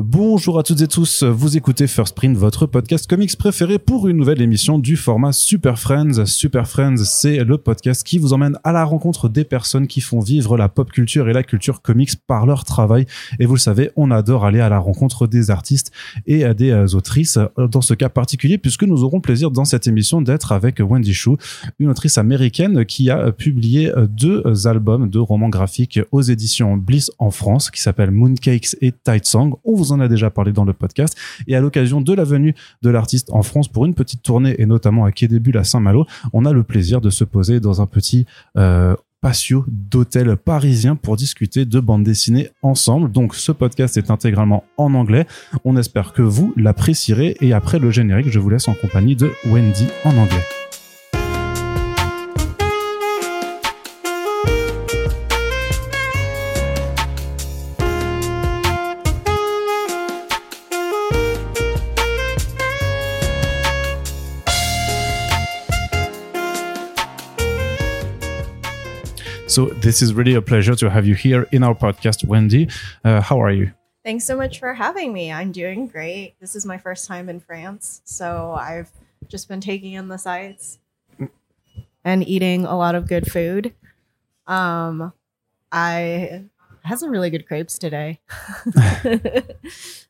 Bonjour à toutes et tous, vous écoutez First Print, votre podcast comics préféré pour une nouvelle émission du format Super Friends. Super Friends, c'est le podcast qui vous emmène à la rencontre des personnes qui font vivre la pop culture et la culture comics par leur travail. Et vous le savez, on adore aller à la rencontre des artistes et des euh, autrices, dans ce cas particulier, puisque nous aurons plaisir dans cette émission d'être avec Wendy Shu, une autrice américaine qui a publié deux albums de romans graphiques aux éditions Bliss en France, qui s'appellent Mooncakes et Tight Song. En a déjà parlé dans le podcast. Et à l'occasion de la venue de l'artiste en France pour une petite tournée et notamment à Quai des Bulles à Saint-Malo, on a le plaisir de se poser dans un petit euh, patio d'hôtel parisien pour discuter de bande dessinée ensemble. Donc ce podcast est intégralement en anglais. On espère que vous l'apprécierez et après le générique, je vous laisse en compagnie de Wendy en anglais. So this is really a pleasure to have you here in our podcast, Wendy. Uh, how are you? Thanks so much for having me. I'm doing great. This is my first time in France, so I've just been taking in the sights and eating a lot of good food. Um, I had some really good crepes today.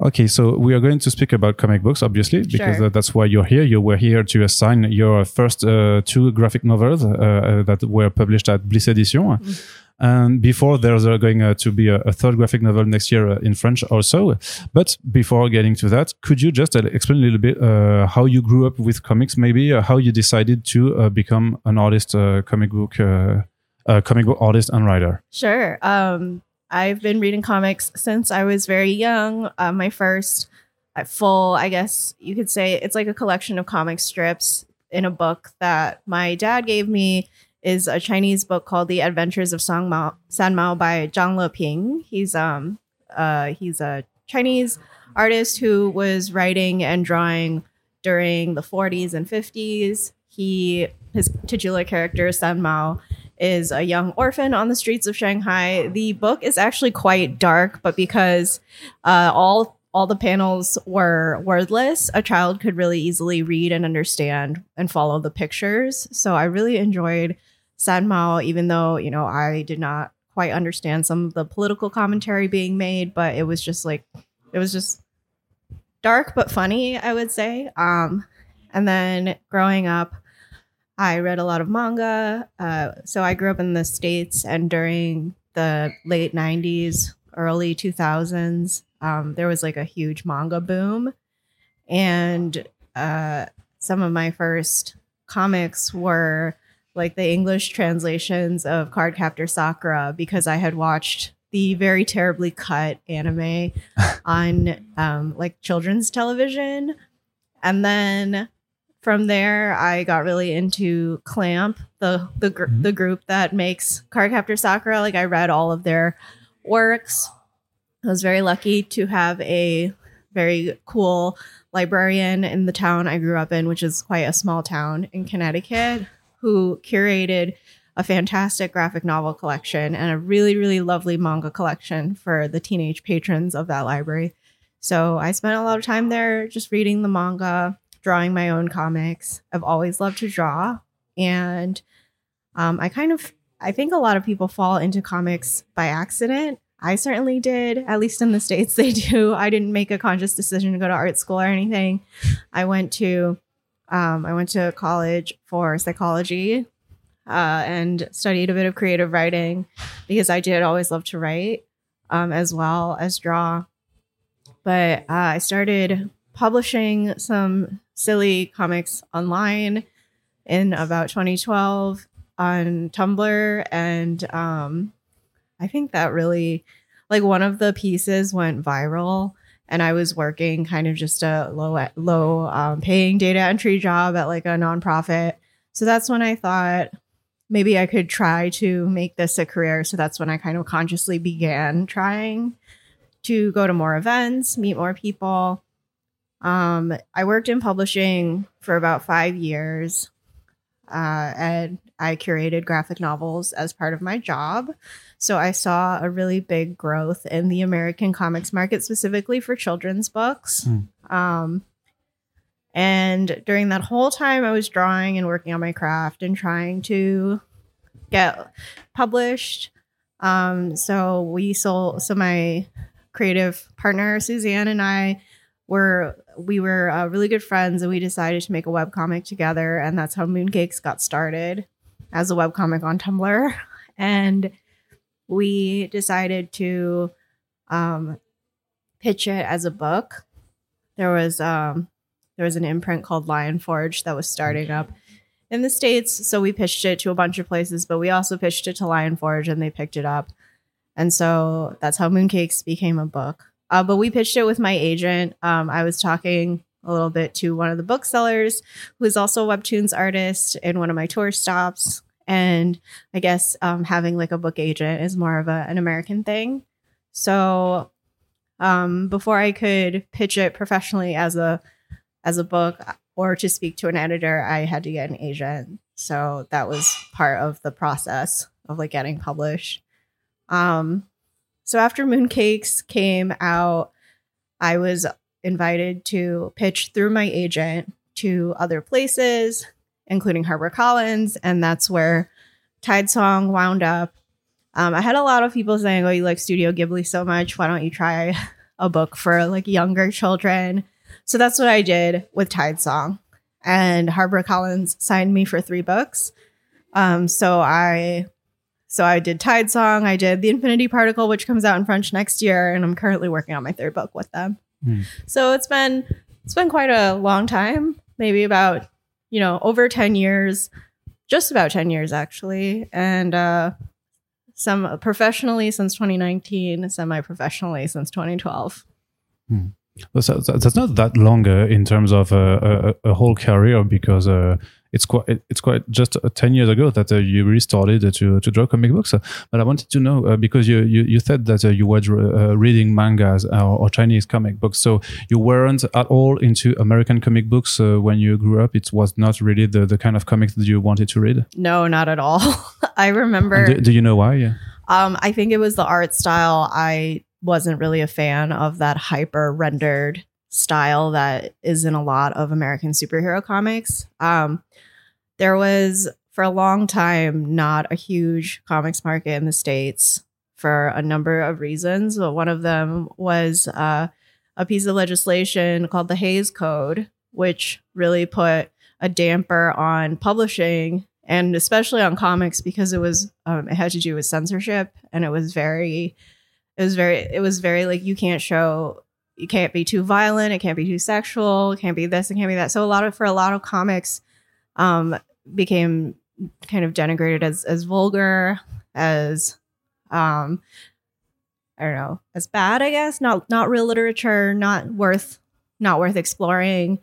Okay, so we are going to speak about comic books, obviously, because Sure. uh, that's why you're here. You were here to assign your first uh, two graphic novels uh, uh, that were published at Bliss Edition. And before there's going uh, to be a, a third graphic novel next year in French also. But before getting to that, could you just explain a little bit uh, how you grew up with comics, maybe how you decided to uh, become an artist, uh, comic book, uh, uh, comic book artist and writer? Sure. Um, I've been reading comics since I was very young. Uh, my first uh, full, I guess you could say, it's like a collection of comic strips in a book that my dad gave me. Is a Chinese book called The Adventures of Sang Mao, San Mao by Zhang Leping. He's um uh he's a Chinese artist who was writing and drawing during the 40s and 50s. He his titular character San Mao is a young orphan on the streets of Shanghai. The book is actually quite dark, but because uh, all all the panels were wordless, a child could really easily read and understand and follow the pictures. So I really enjoyed San Mao, even though you know I did not quite understand some of the political commentary being made, but it was just like it was just dark but funny, I would say. Um, and then growing up, I read a lot of manga. Uh, so I grew up in the States, and during the late 90s, early 2000s, um, there was like a huge manga boom. And uh, some of my first comics were like the English translations of Cardcaptor Sakura because I had watched the very terribly cut anime on um, like children's television. And then from there, I got really into Clamp, the the gr- Mhm. the group that makes Cardcaptor Sakura. Like I read all of their works. I was very lucky to have a very cool librarian in the town I grew up in, which is quite a small town in Connecticut, who curated a fantastic graphic novel collection and a really, really lovely manga collection for the teenage patrons of that library. So I spent a lot of time there just reading the manga, drawing my own comics. I've always loved to draw. And um, I kind of, I think a lot of people fall into comics by accident. I certainly did, at least in the States, they do. I didn't make a conscious decision to go to art school or anything. I went to, um, I went to college for psychology uh, and studied a bit of creative writing because I did always love to write um, as well as draw. But uh, I started publishing some silly comics online in about 2012 on Tumblr. And um, I think that really, like, one of the pieces went viral. And I was working kind of just a low, low um, paying data entry job at like a nonprofit. So that's when I thought maybe I could try to make this a career. So that's when I kind of consciously began trying to go to more events, meet more people. Um, I worked in publishing for about five years. uh, and I curated graphic novels as part of my job. So I saw a really big growth in the American comics market, specifically for children's books. Hmm. Um, and during that whole time, I was drawing and working on my craft and trying to get published. Um, so we sold. So my creative partner Suzanne and I were we were uh, really good friends, and we decided to make a web comic together, and that's how Mooncakes got started as a web comic on Tumblr. And we decided to um, pitch it as a book. There was um, there was an imprint called Lion Forge that was starting up in the states, so we pitched it to a bunch of places. But we also pitched it to Lion Forge, and they picked it up. And so that's how Mooncakes became a book. Uh, but we pitched it with my agent. Um, I was talking a little bit to one of the booksellers who is also a webtoons artist in one of my tour stops. And i guess um, having like a book agent is more of a, an american thing. So um, before i could pitch it professionally as a as a book or to speak to an editor i had to get an agent. So that was part of the process of like getting published. Um so after mooncakes came out i was invited to pitch through my agent to other places including HarperCollins, and that's where Tidesong wound up. Um, I had a lot of people saying, "Oh, you like Studio Ghibli so much? Why don't you try a book for like younger children?" So that's what I did with Tidesong, and HarperCollins signed me for three books. Um, so I, so I did Tidesong. I did The Infinity Particle, which comes out in French next year, and I'm currently working on my third book with them. Hmm. So it's been it's been quite a long time, maybe about you know, over 10 years, just about 10 years actually. And uh, some professionally since 2019, semi professionally since 2012. Hmm. So, that's not that longer in terms of a, a, a whole career because uh, it's quite it's quite just uh, 10 years ago that uh, you really started to to draw comic books. But i wanted to know uh, because you, you, you said that uh, you were uh, reading mangas or, or, chinese comic books. So you weren't at all into american comic books when you grew up? It was not really the, the kind of comics that you wanted to read? No not at all. I remember do, do, you know why? Yeah. Um, i think it was the art style. I wasn't really a fan of that hyper rendered style that is in a lot of American superhero comics. Um, there was for a long time not a huge comics market in the states for a number of reasons. But one of them was uh, a piece of legislation called the Hays Code, which really put a damper on publishing and especially on comics because it was um, it had to do with censorship and it was very it was very it was very like you can't show you can't be too violent it can't be too sexual it can't be this it can't be that. So a lot of for a lot of comics um became kind of denigrated as as vulgar as um i don't know as bad i guess. Not not real literature not worth not worth exploring.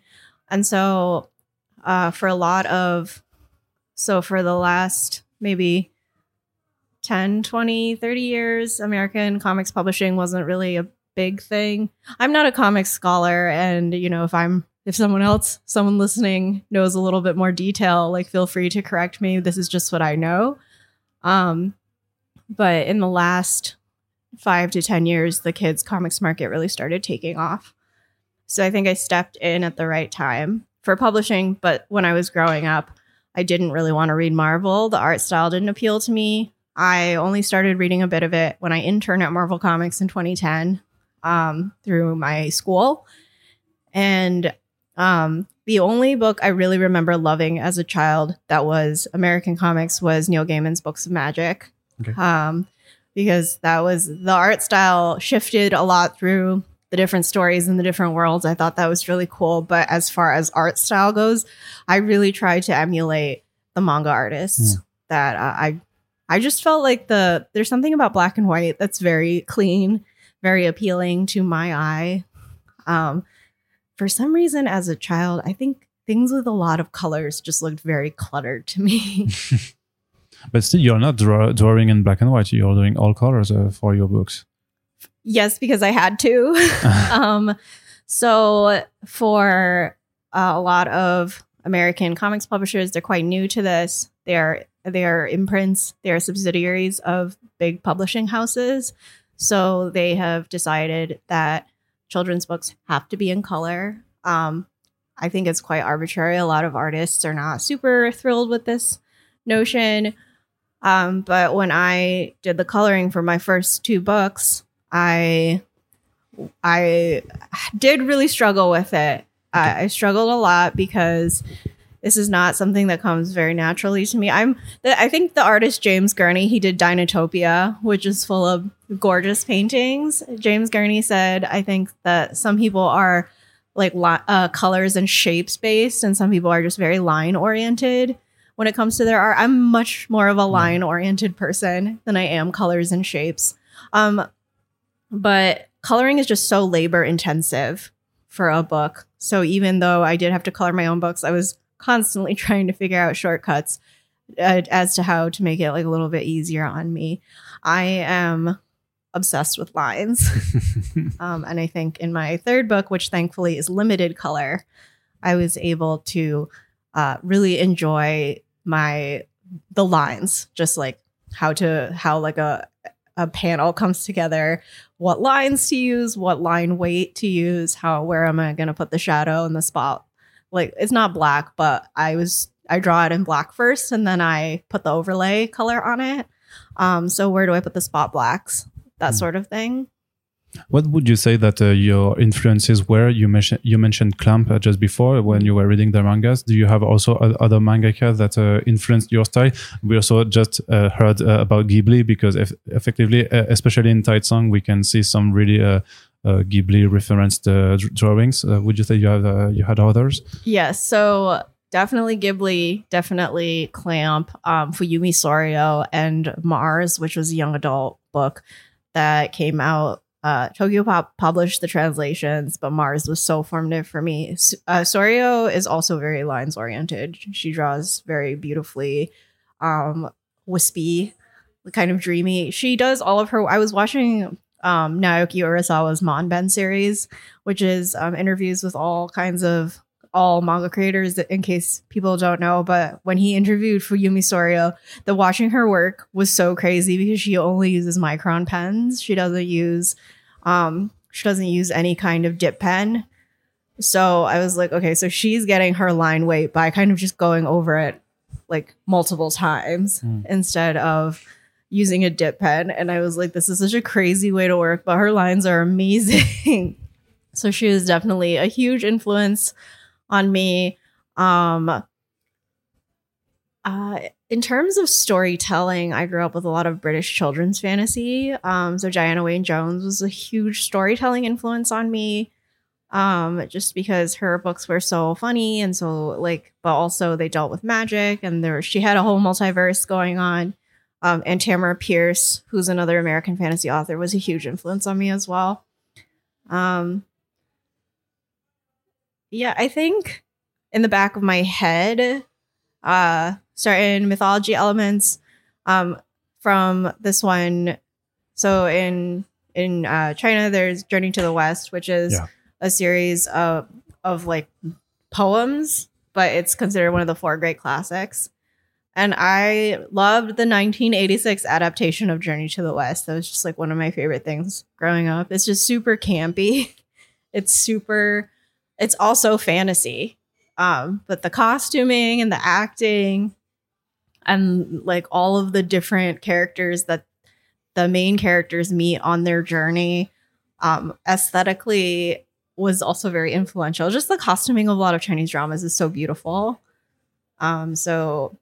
And so uh for a lot of so for the last maybe 10 20 30 years american comics publishing wasn't really a big thing. I'm not a comics scholar, and you know, if I'm if someone else, someone listening knows a little bit more detail, like feel free to correct me. This is just what I know. Um, but in the last five to ten years, the kids' comics market really started taking off. So I think I stepped in at the right time for publishing. But when I was growing up, I didn't really want to read Marvel. The art style didn't appeal to me. I only started reading a bit of it when I interned at Marvel Comics in 2010 um, through my school. And um, the only book I really remember loving as a child that was American comics was Neil Gaiman's Books of Magic. Okay. Um, because that was the art style shifted a lot through the different stories in the different worlds. I thought that was really cool. But as far as art style goes, I really tried to emulate the manga artists mm. that uh, I I just felt like the there's something about black and white that's very clean very appealing to my eye. Um, for some reason, as a child, I think things with a lot of colors just looked very cluttered to me. but still, you're not draw- drawing in black and white. You're doing all colors uh, for your books. Yes, because I had to. um, so for uh, a lot of American comics publishers. They're quite new to this. They are they are imprints. They are subsidiaries of big publishing houses. So they have decided that children's books have to be in color. Um, I think it's quite arbitrary. A lot of artists are not super thrilled with this notion. Um, but when I did the coloring for my first two books, I I did really struggle with it. I, I struggled a lot because this is not something that comes very naturally to me. I'm I think the artist James Gurney, he did Dinotopia, which is full of gorgeous paintings. James Gurney said, I think that some people are like uh, colors and shapes based, and some people are just very line oriented when it comes to their art. I'm much more of a line oriented person than I am colors and shapes. Um, but coloring is just so labor intensive for a book. So even though I did have to color my own books, I was constantly trying to figure out shortcuts uh, as to how to make it like a little bit easier on me. I am obsessed with lines. um, and I think in my third book, which thankfully is limited color, I was able to uh, really enjoy my the lines, just like how to how like a a panel comes together, what lines to use, what line weight to use, how where am I going to put the shadow and the spot. Like it's not black, but I was I draw it in black first and then I put the overlay color on it. Um, so where do I put the spot blacks? That mm. sort of thing. What would you say that uh, your influences were? You mentioned you mentioned Clamp uh, just before when you were reading the mangas. Do you have also other mangaka that uh, influenced your style? We also just uh, heard uh, about Ghibli because eff effectively, uh, especially in Tidesong, we can see some really Ghibli referenced drawings. would you say you have you had others? Yes. So definitely Ghibli, definitely Clamp, um, Fuyumi Soryo, and Mars, which was a young adult book that came out uh, Tokyopop published the translations, but Mars was so formative for me. Uh, Soryo is also very lines oriented. She draws very beautifully, um, wispy, kind of dreamy. She does all of her. I was watching um, Naoki Urasawa's Manben series, which is um, interviews with all kinds of all manga creators in case people don't know, but when he interviewed Fuyumi Soryo, the watching her work was so crazy because she only uses micron pens. She doesn't use um she doesn't use any kind of dip pen. So I was like, okay, so she's getting her line weight by kind of just going over it like multiple times mm. instead of using a dip pen. And I was like, this is such a crazy way to work, but her lines are amazing. so she was definitely a huge influence on me. Um, uh, in terms of storytelling, I grew up with a lot of British children's fantasy. Um, so Diana Wynne Jones was a huge storytelling influence on me. Um, just because her books were so funny and so like, but also they dealt with magic and there she had a whole multiverse going on. Um, and Tamora Pierce, who's another American fantasy author, was a huge influence on me as well. Um, yeah, I think in the back of my head, uh, certain mythology elements um, from this one. So in in uh, China, there's Journey to the West, which is yeah. a series of of like poems, but it's considered one of the four great classics. And I loved the 1986 adaptation of Journey to the West. That was just like one of my favorite things growing up. It's just super campy. It's super it's also fantasy. Um, but the costuming and the acting and like all of the different characters that the main characters meet on their journey um, aesthetically was also very influential. Just the costuming of a lot of Chinese dramas is so beautiful. Um, so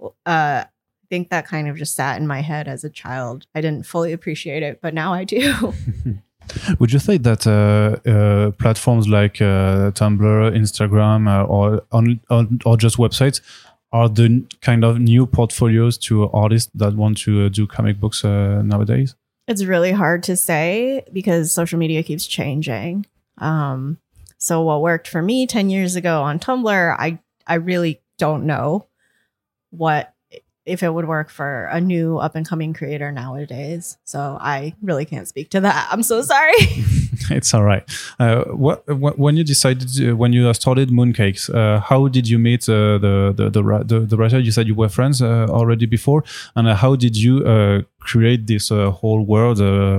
uh, I think that kind of just sat in my head as a child. I didn't fully appreciate it, but now I do. Would you say that uh, uh, platforms like uh, Tumblr, Instagram, uh, or on, on, or just websites are the kind of new portfolios to artists that want to uh, do comic books uh, nowadays? It's really hard to say because social media keeps changing. Um, so what worked for me 10 years ago on Tumblr, I I really don't know what if it would work for a new up and coming creator nowadays. So I really can't speak to that. I'm so sorry. it's all right. Uh, what, what, when you decided to, when you started Mooncakes, uh, how did you meet uh, the, the, the the the writer? You said you were friends uh, already before, and uh, how did you uh, create this whole world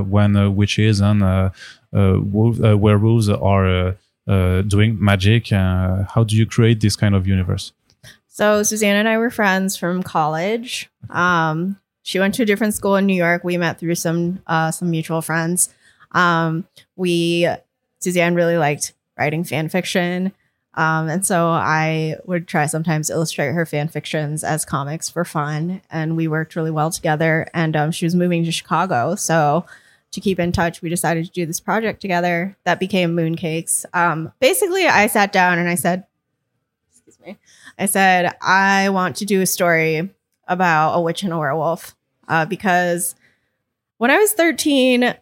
when witches and wolf, werewolves are doing magic? how do you create this kind of universe? So Suzanne and I were friends from college. Um, she went to a different school in New York. We met through some uh, some mutual friends. Um, we Suzanne really liked writing fan fiction. Um, and so I would try sometimes illustrate her fan fictions as comics for fun. And we worked really well together. And um, she was moving to Chicago. So to keep in touch, we decided to do this project together that became Mooncakes. Um, basically, I sat down and I said, excuse me, I said, I want to do a story about a witch and a werewolf uh, because when I was 13,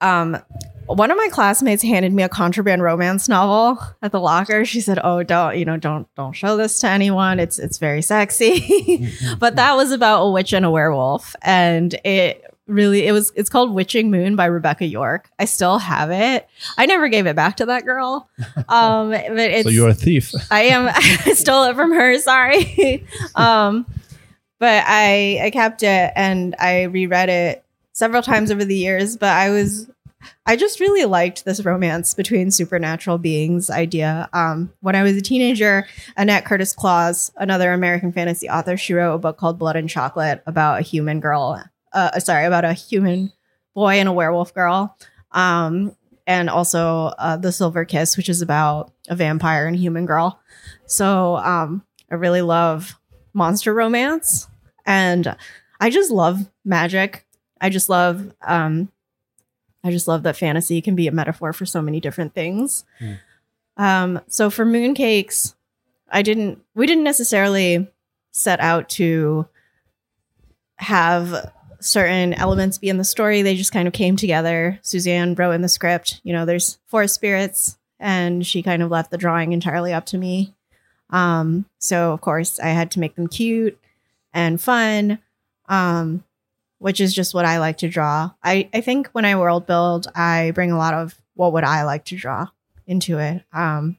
um, one of my classmates handed me a contraband romance novel at the locker. She said, "Oh, don't you know? Don't don't show this to anyone. It's it's very sexy." but that was about a witch and a werewolf, and it really it was it's called Witching Moon by Rebecca York. I still have it. I never gave it back to that girl. Um but it's So you're a thief. I am I stole it from her, sorry. um but I I kept it and I reread it several times over the years, but I was I just really liked this romance between supernatural beings idea. Um, when I was a teenager, Annette Curtis Klause, another American fantasy author, she wrote a book called Blood and Chocolate about a human girl uh, sorry, about a human boy and a werewolf girl. Um, and also uh, The Silver Kiss, which is about a vampire and human girl. So um, I really love monster romance. And I just love magic. I just love um, I just love that fantasy can be a metaphor for so many different things. Mm. Um, so for mooncakes, I didn't we didn't necessarily set out to have certain elements be in the story. They just kind of came together. Suzanne wrote in the script, you know, there's forest spirits, and she kind of left the drawing entirely up to me. Um, so of course I had to make them cute and fun, um, which is just what I like to draw. I, I think when I world build, I bring a lot of what would I like to draw into it. Um,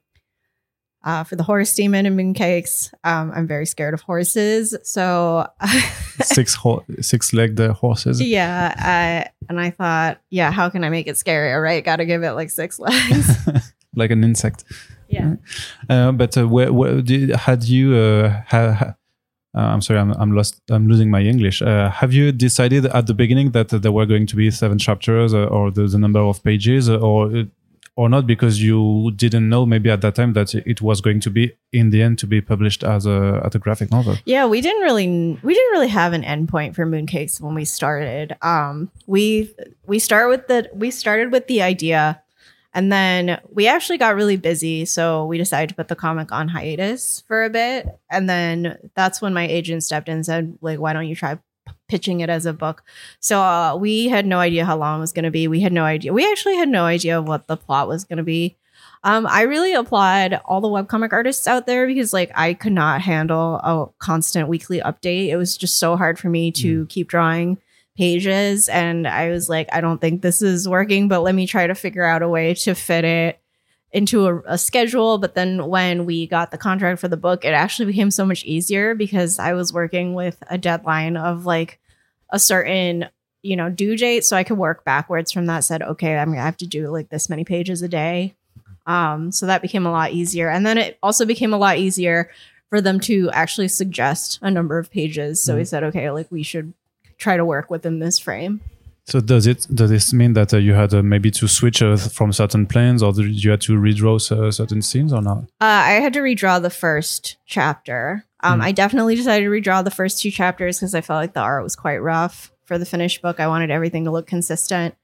uh, for the horse demon and mooncakes, um, I'm very scared of horses. So six ho- six legged horses. Yeah, I, and I thought, yeah, how can I make it scarier? Right, got to give it like six legs, like an insect. Yeah. Uh, but uh, where, where did, had you uh, ha, uh, I'm sorry, I'm, I'm lost. I'm losing my English. Uh, have you decided at the beginning that there were going to be seven chapters, uh, or the, the, number of pages, or or not because you didn't know maybe at that time that it was going to be in the end to be published as a as a graphic novel. Yeah we didn't really we didn't really have an endpoint for mooncakes when we started. Um we we start with the we started with the idea and then we actually got really busy so we decided to put the comic on hiatus for a bit. And then that's when my agent stepped in and said like why don't you try pitching it as a book. So uh, we had no idea how long it was going to be. We had no idea. We actually had no idea what the plot was going to be. Um, I really applaud all the webcomic artists out there because like I could not handle a constant weekly update. It was just so hard for me to mm. keep drawing pages and I was like I don't think this is working but let me try to figure out a way to fit it into a, a, schedule. But then when we got the contract for the book, it actually became so much easier because I was working with a deadline of like a certain you know due date so i could work backwards from that said okay i'm gonna have to do like this many pages a day. Um, so that became a lot easier and then it also became a lot easier for them to actually suggest a number of pages so mm-hmm. we said okay like we should try to work within this frame. So does it does this mean that uh, you had uh, maybe to switch uh, from certain planes or did you had to redraw uh, certain scenes or not? Uh, i had to redraw the first chapter um, mm. I definitely decided to redraw the first two chapters because I felt like the art was quite rough for the finished book. I wanted everything to look consistent.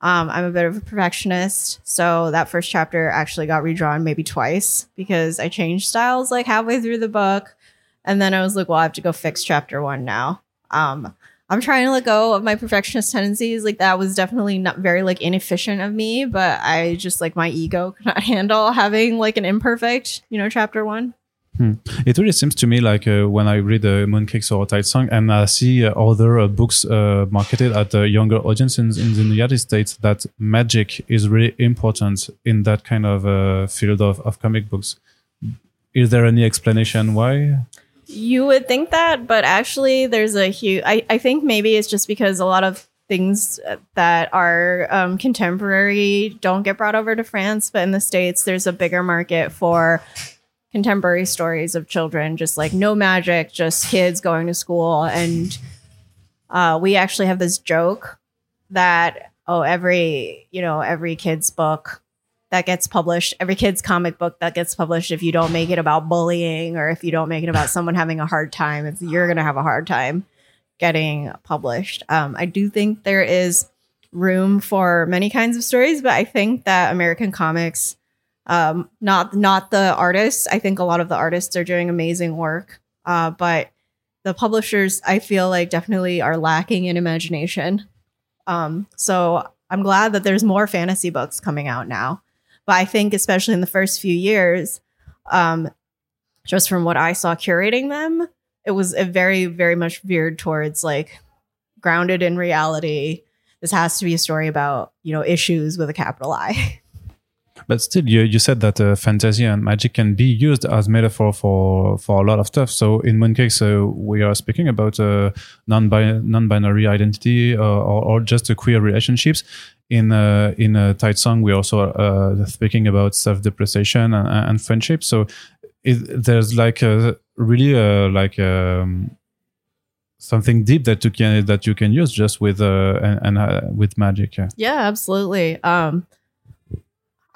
Um, I'm a bit of a perfectionist, so that first chapter actually got redrawn maybe twice because I changed styles like halfway through the book, and then I was like, "Well, I have to go fix chapter one now." Um, I'm trying to let go of my perfectionist tendencies. Like that was definitely not very like inefficient of me, but I just like my ego could not handle having like an imperfect, you know, chapter one. It really seems to me like uh, when I read uh, Mooncakes or Tidesong and I see uh, other uh, books uh, marketed at younger audience in, in the United States that magic is really important in that kind of uh, field of, of comic books. Is there any explanation why? You would think that, but actually, there's a huge. I, I think maybe it's just because a lot of things that are um, contemporary don't get brought over to France, but in the States, there's a bigger market for contemporary stories of children, just like no magic, just kids going to school. And uh, we actually have this joke that, oh, every, you know, every kid's book that gets published, every kid's comic book that gets published, if you don't make it about bullying or if you don't make it about someone having a hard time, it's, you're going to have a hard time getting published. Um, I do think there is room for many kinds of stories, but I think that American comics, um, not not the artists, I think a lot of the artists are doing amazing work, uh, but the publishers, I feel like definitely are lacking in imagination. Um, so I'm glad that there's more fantasy books coming out now. But I think, especially in the first few years, um, just from what I saw curating them, it was very, very much veered towards like grounded in reality. This has to be a story about, you know, issues with a capital I. But still, you, you said that uh, fantasy and magic can be used as metaphor for for a lot of stuff. So in Mooncakes, uh, we are speaking about uh, non non-binary identity uh, or, or just queer relationships. In uh, in a Tidesong, we also uh, speaking about self-depreciation and, and friendship. So it, there's like a, really uh, like um, something deep that you can that you can use just with uh and, and uh, with magic. Yeah. Yeah, absolutely. Um,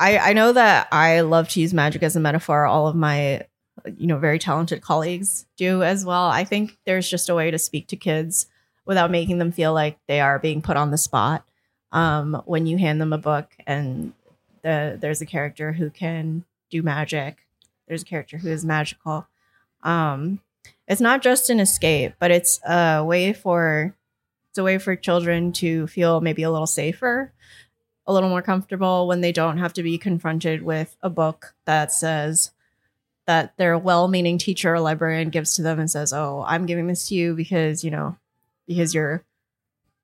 I I know that I love to use magic as a metaphor. All of my you know very talented colleagues do as well. I think there's just a way to speak to kids without making them feel like they are being put on the spot. Um, when you hand them a book and the, there's a character who can do magic, there's a character who is magical. Um, it's not just an escape, but it's a way for it's a way for children to feel maybe a little safer, a little more comfortable when they don't have to be confronted with a book that says that their well-meaning teacher or librarian gives to them and says, "Oh, I'm giving this to you because, you know, because you're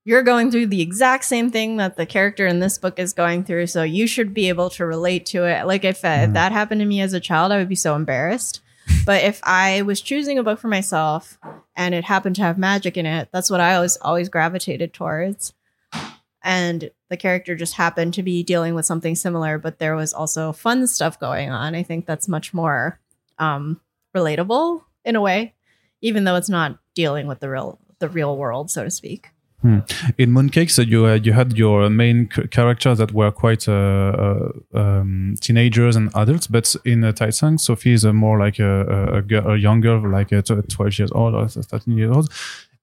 you're going through the exact same thing that the character in this book is going through, so you should be able to relate to it." Like if, mm. if that happened to me as a child, I would be so embarrassed. But if I was choosing a book for myself and it happened to have magic in it, that's what I always always gravitated towards. And the character just happened to be dealing with something similar, but there was also fun stuff going on. I think that's much more um, relatable in a way, even though it's not dealing with the real the real world, so to speak. Hmm. In Mooncakes, you uh, you had your main characters that were quite uh, uh, um, teenagers and adults, but in uh, Tide Sophie is more like a, a, a, young girl, like a 12 years old or 13 years old.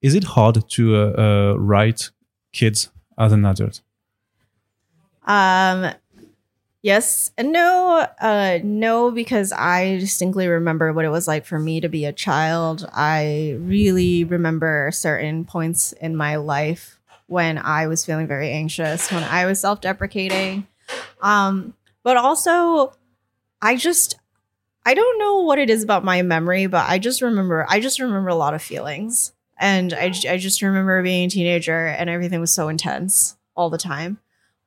Is it hard to uh, uh, write kids as an adult? Um, Yes and no. Uh, no, because I distinctly remember what it was like for me to be a child. I really remember certain points in my life when I was feeling very anxious, when I was self deprecating. Um, but also, I just, I don't know what it is about my memory, but I just remember, I just remember a lot of feelings. And I, I just remember being a teenager and everything was so intense all the time.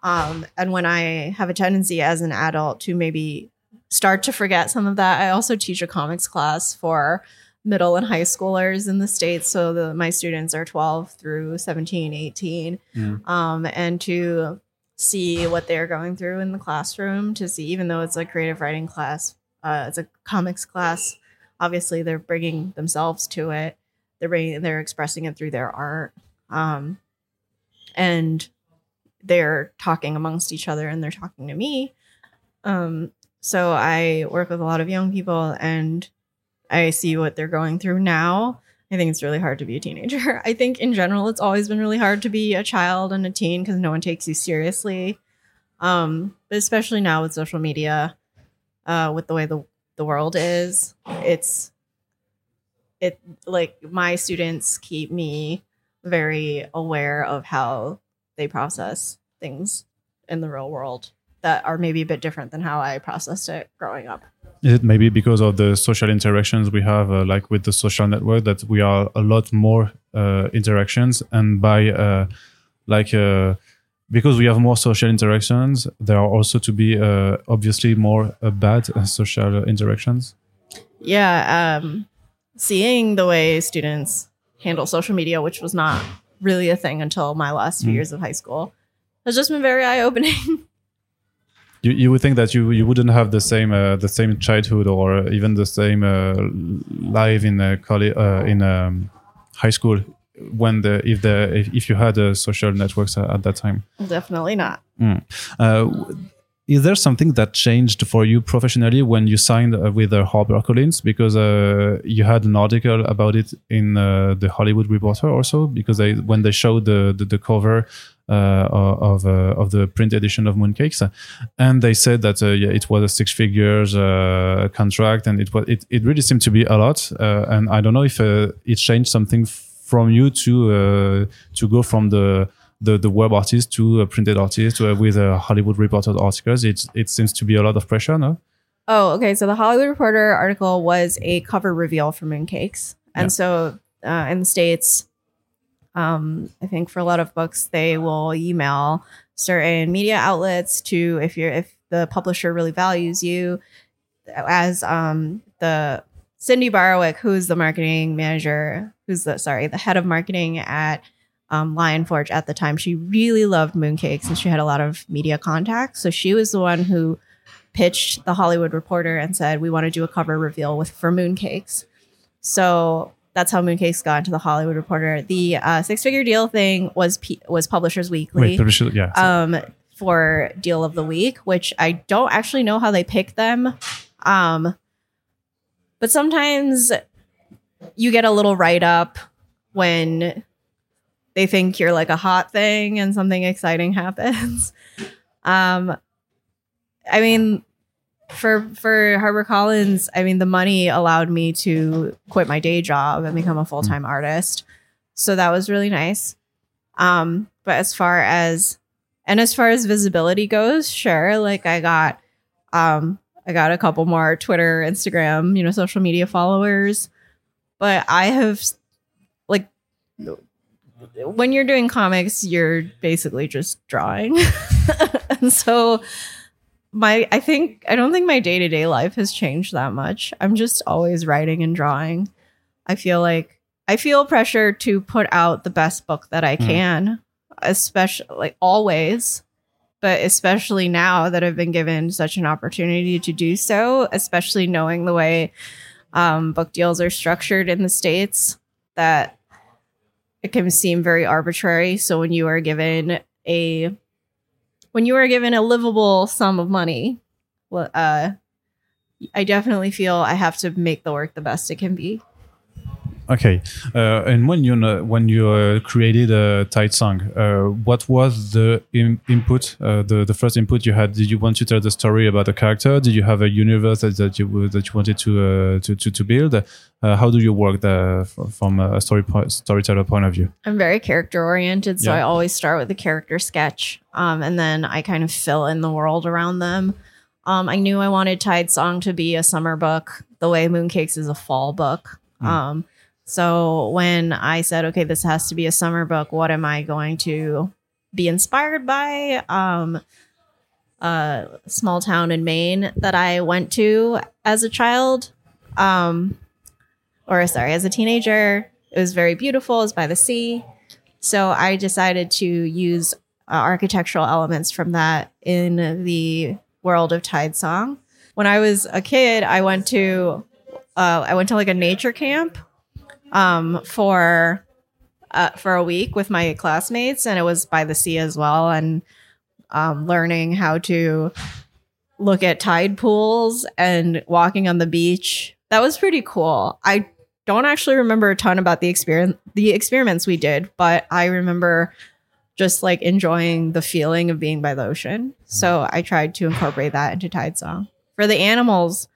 Um, and when I have a tendency as an adult to maybe start to forget some of that, I also teach a comics class for middle and high schoolers in the States. So the, my students are 12 through 17, 18. Mm. Um, and to see what they're going through in the classroom, to see, even though it's a creative writing class, uh, it's a comics class, obviously they're bringing themselves to it. They're bringing, they're expressing it through their art. Um, and they're talking amongst each other and they're talking to me. Um, so I work with a lot of young people and I see what they're going through now. I think it's really hard to be a teenager. I think in general, it's always been really hard to be a child and a teen because no one takes you seriously. Um, but especially now with social media, uh, with the way the, the world is, it's it like my students keep me very aware of how they process things in the real world that are maybe a bit different than how I processed it growing up. Is it maybe because of the social interactions we have, uh, like with the social network, that we are a lot more uh, interactions, and by uh, like uh, because we have more social interactions, there are also to be uh, obviously more uh, bad uh, social interactions. Yeah, um, seeing the way students handle social media, which was not really a thing until my last few Mm. years of high school, has just been very eye opening. You, you would think that you, you wouldn't have the same uh, the same childhood or even the same uh, life in uh, college uh, in um, high school when the if the if, if you had social networks at, at that time. Definitely not. Uh, is there something that changed for you professionally when you signed uh, with uh, HarperCollins? Because uh, you had an article about it in uh, the Hollywood Reporter also. Because they when they showed the the, the cover uh, of uh, of the print edition of Mooncakes, and they said that uh, yeah, it was a six figures contract, and it was it, it really seemed to be a lot. And I don't know if it changed something from you to to go from the the, the web artist to a printed artist uh, with a Hollywood Reporter articles. It it seems to be a lot of pressure, no? Oh, okay. So the Hollywood Reporter article was a cover reveal for Mooncakes. And Yeah. so uh, in the States, um, I think for a lot of books, they will email certain media outlets to if you're if the publisher really values you as um the Cindy Barwick, who's the marketing manager, who's the sorry, the head of marketing at um, Lion Forge at the time. She really loved mooncakes and she had a lot of media contacts. So she was the one who pitched the Hollywood Reporter and said, "We want to do a cover reveal with for mooncakes." So that's how mooncakes got into the Hollywood Reporter. The uh, six figure deal thing was P- was Publishers Weekly Wait, yeah. um, for deal of the week, which I don't actually know how they pick them. Um, but sometimes you get a little write up when they think you're like a hot thing and something exciting happens. Um, I mean, for for Harper Collins, I mean, the money allowed me to quit my day job and become a full time artist, so that was really nice. Um, but as far as and as far as visibility goes, sure, like I got, um, I got a couple more Twitter, Instagram, you know, social media followers, but I have when you're doing comics, you're basically just drawing. and so my I think I don't think my day-to-day life has changed that much. I'm just always writing and drawing. I feel like I feel pressure to put out the best book that I Mhm. can, especially like always, but especially now that I've been given such an opportunity to do so, especially knowing the way um, book deals are structured in the states that it can seem very arbitrary. So when you are given a when you are given a livable sum of money, uh, I definitely feel I have to make the work the best it can be. Okay, uh, and when you know, when you uh, created a Tidesong, uh, what was the Im- input? Uh, the the first input you had? Did you want to tell the story about a character? Did you have a universe that, that you that you wanted to uh, to, to to build? Uh, how do you work the, from a story po- storyteller point of view? I'm very character oriented, so Yeah. I always start with a character sketch, um, and then I kind of fill in the world around them. Um, I knew I wanted Tidesong to be a summer book, the way Mooncakes is a fall book. Mm. Um, so when I said, okay, this has to be a summer book, what am I going to be inspired by? Um, a small town in Maine that I went to as a child, um, or sorry, as a teenager. It was very beautiful. It was by the sea. So I decided to use uh, architectural elements from that in the world of Tidesong. When I was a kid, I went to uh, I went to like a nature camp um, for uh, for a week with my classmates, and it was by the sea as well, and um, learning how to look at tide pools and walking on the beach. That was pretty cool. I don't actually remember a ton about the experience the experiments we did, but I remember just like enjoying the feeling of being by the ocean. So I tried to incorporate that into Tidesong. For the animals,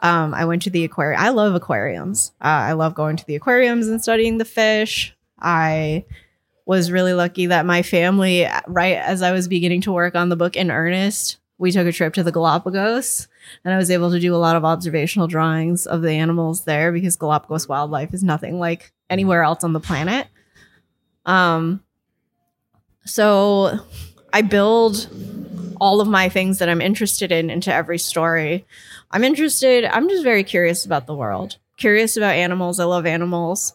um, I went to the aquarium. I love aquariums. Uh, I love going to the aquariums and studying the fish. I was really lucky that my family, right as I was beginning to work on the book in earnest, we took a trip to the Galapagos and I was able to do a lot of observational drawings of the animals there because Galapagos wildlife is nothing like anywhere else on the planet. Um, so I build all of my things that I'm interested in into every story. I'm interested, I'm just very curious about the world, curious about animals. I love animals.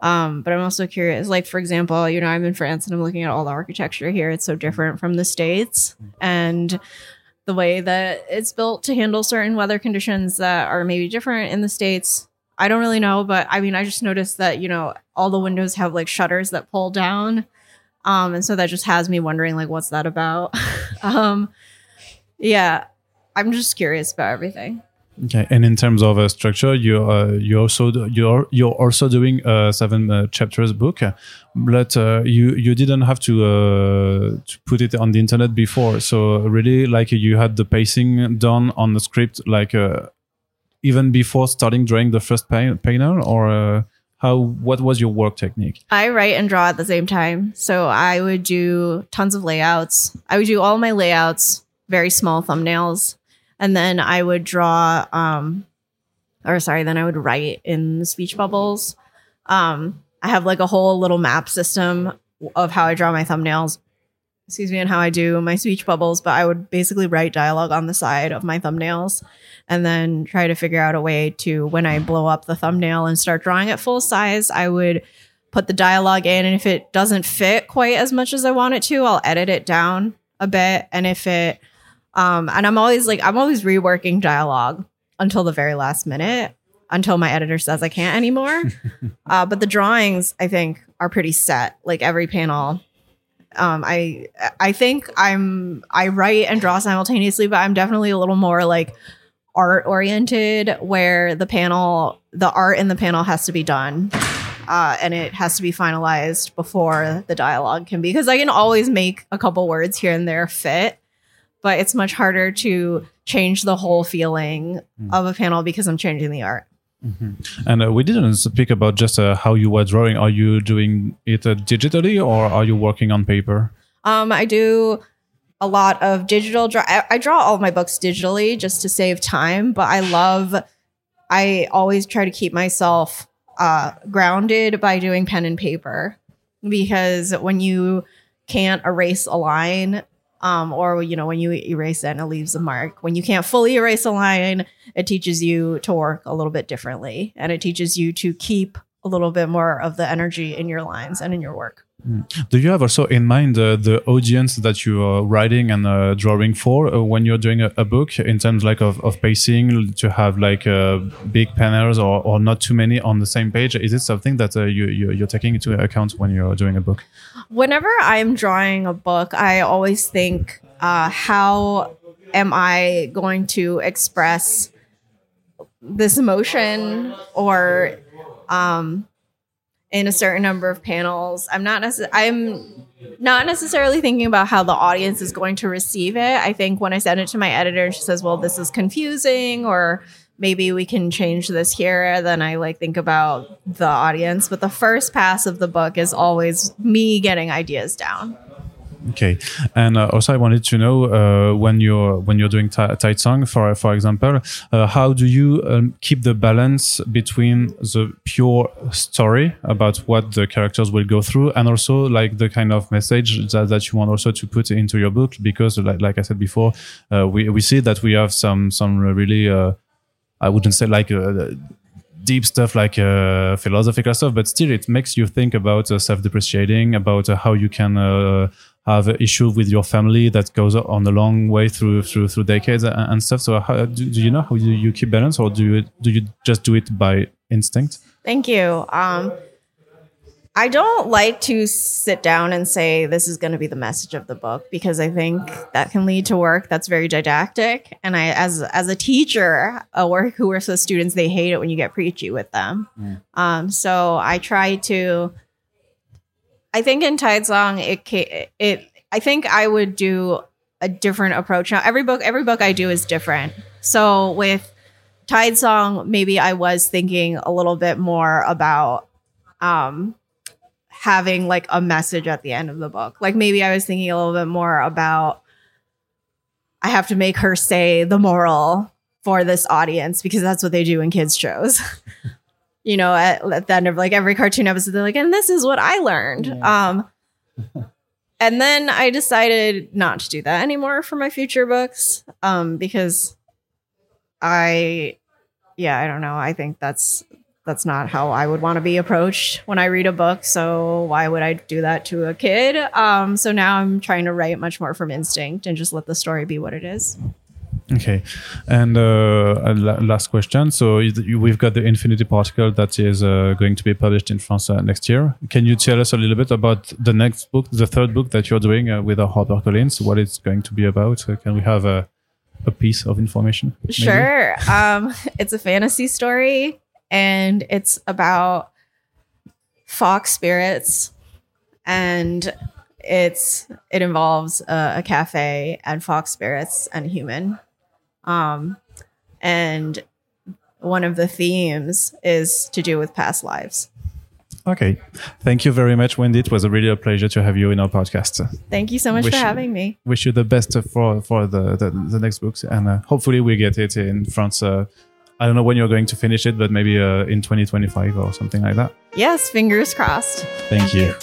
Um, but I'm also curious, like, for example, you know, I'm in France and I'm looking at all the architecture here. It's so different from the States. And the way that it's built to handle certain weather conditions that are maybe different in the States. I don't really know, but I mean, I just noticed that, you know, all the windows have like shutters that pull down. Um, and so that just has me wondering, like, what's that about? um, yeah, I'm just curious about everything. Okay, and in terms of uh, structure, you uh, you also you're you're also doing a seven uh, chapters book, but uh, you you didn't have to uh, to put it on the internet before. So really, like you had the pacing done on the script, like uh, even before starting drawing the first panel, or how what was your work technique? I write and draw at the same time, so I would do tons of layouts. I would do all my layouts, very small thumbnails and then I would draw um or sorry, then I would write in the speech bubbles. Um I have like a whole little map system of how I draw my thumbnails. Excuse me, and how I do my speech bubbles, but I would basically write dialogue on the side of my thumbnails and then try to figure out a way to when I blow up the thumbnail and start drawing it full size, I would put the dialogue in and if it doesn't fit quite as much as I want it to, I'll edit it down a bit and if it um, and I'm always like, I'm always reworking dialogue until the very last minute, until my editor says I can't anymore. uh, but the drawings, I think, are pretty set. Like every panel, um, I I think I'm I write and draw simultaneously, but I'm definitely a little more like art oriented, where the panel, the art in the panel has to be done. Uh, and it has to be finalized before the dialogue can be because I can always make a couple words here and there fit but it's much harder to change the whole feeling mm. of a panel because I'm changing the art. Mm-hmm. And uh, we didn't speak about just uh, how you were drawing. Are you doing it uh, digitally or are you working on paper? Um, I do a lot of digital draw. I, I draw all of my books digitally just to save time, but I love. I always try to keep myself uh, grounded by doing pen and paper because when you can't erase a line um, or you know when you erase it and it leaves a mark when you can't fully erase a line it teaches you to work a little bit differently and it teaches you to keep a little bit more of the energy in your lines and in your work. Do you have also in mind uh, the audience that you are writing and uh, drawing for uh, when you're doing a, a, book in terms like of, of pacing to have like uh, big panels or, or not too many on the same page? Is it something that uh, you, you, you're taking into account when you're doing a book? Whenever I'm drawing a book, I always think, uh, how am I going to express this emotion or um, in a certain number of panels? I'm not necess- I'm not necessarily thinking about how the audience is going to receive it. I think when I send it to my editor, she says, "Well, this is confusing," or maybe we can change this here then i like think about the audience but the first pass of the book is always me getting ideas down okay. And uh, also i wanted to know uh, when you're when you're doing Tidesong for for example uh, how do you um, keep the balance between the pure story about what the characters will go through and also like the kind of message that, that you want also to put into your book? Because like, like i said before uh, we, we see that we have some some really uh, I wouldn't say like uh, deep stuff like uh, philosophical stuff, but still it makes you think about uh, self-depreciating, about uh, how you can have an issue with your family that goes on a long way through through through decades and, and stuff. So how, do, do, you know how you, you keep balance, or do you do you just do it by instinct? Thank you. Um, I don't like to sit down and say this is going to be the message of the book because I think that can lead to work that's very didactic. And I, as as a teacher, a work who works with students, they hate it when you get preachy with them. Mm. Um, so I try to. I think in Tidesong, it it I think I would do a different approach now. Every book, every book I do is different. So with Tidesong, maybe I was thinking a little bit more about um having like a message at the end of the book. Like maybe I was thinking a little bit more about I have to make her say the moral for this audience because that's what they do in kids shows. you know, at, at the end of like every cartoon episode, they're like, and this is what I learned. Yeah. Um, and then I decided not to do that anymore for my future books um, because I, yeah, I don't know. I think that's that's not how I would want to be approached when I read a book. So why would I do that to a kid? Um, so now I'm trying to write much more from instinct and just let the story be what it is. Okay, and uh, last question. So we've got the Infinity Particle that is uh, going to be published in France uh, next year. Can you tell us a little bit about the next book, the third book that you're doing uh, with uh, HarperCollins? What it's going to be about? Uh, can we have a a piece of information? maybe? Sure. Um, it's a fantasy story and it's about fox spirits and it's it involves a, a cafe and fox spirits and human. Um, and one of the themes is to do with past lives. Okay. Thank you very much, Wendy. It was a really a pleasure to have you in our podcast. Thank you so much Wish for having me. Wish you the best for for the the, the next books, and uh, hopefully we get it in France. Uh, I don't know when you're going to finish it, but maybe uh, in 2025 or something like that. Yes, fingers crossed. Thank you.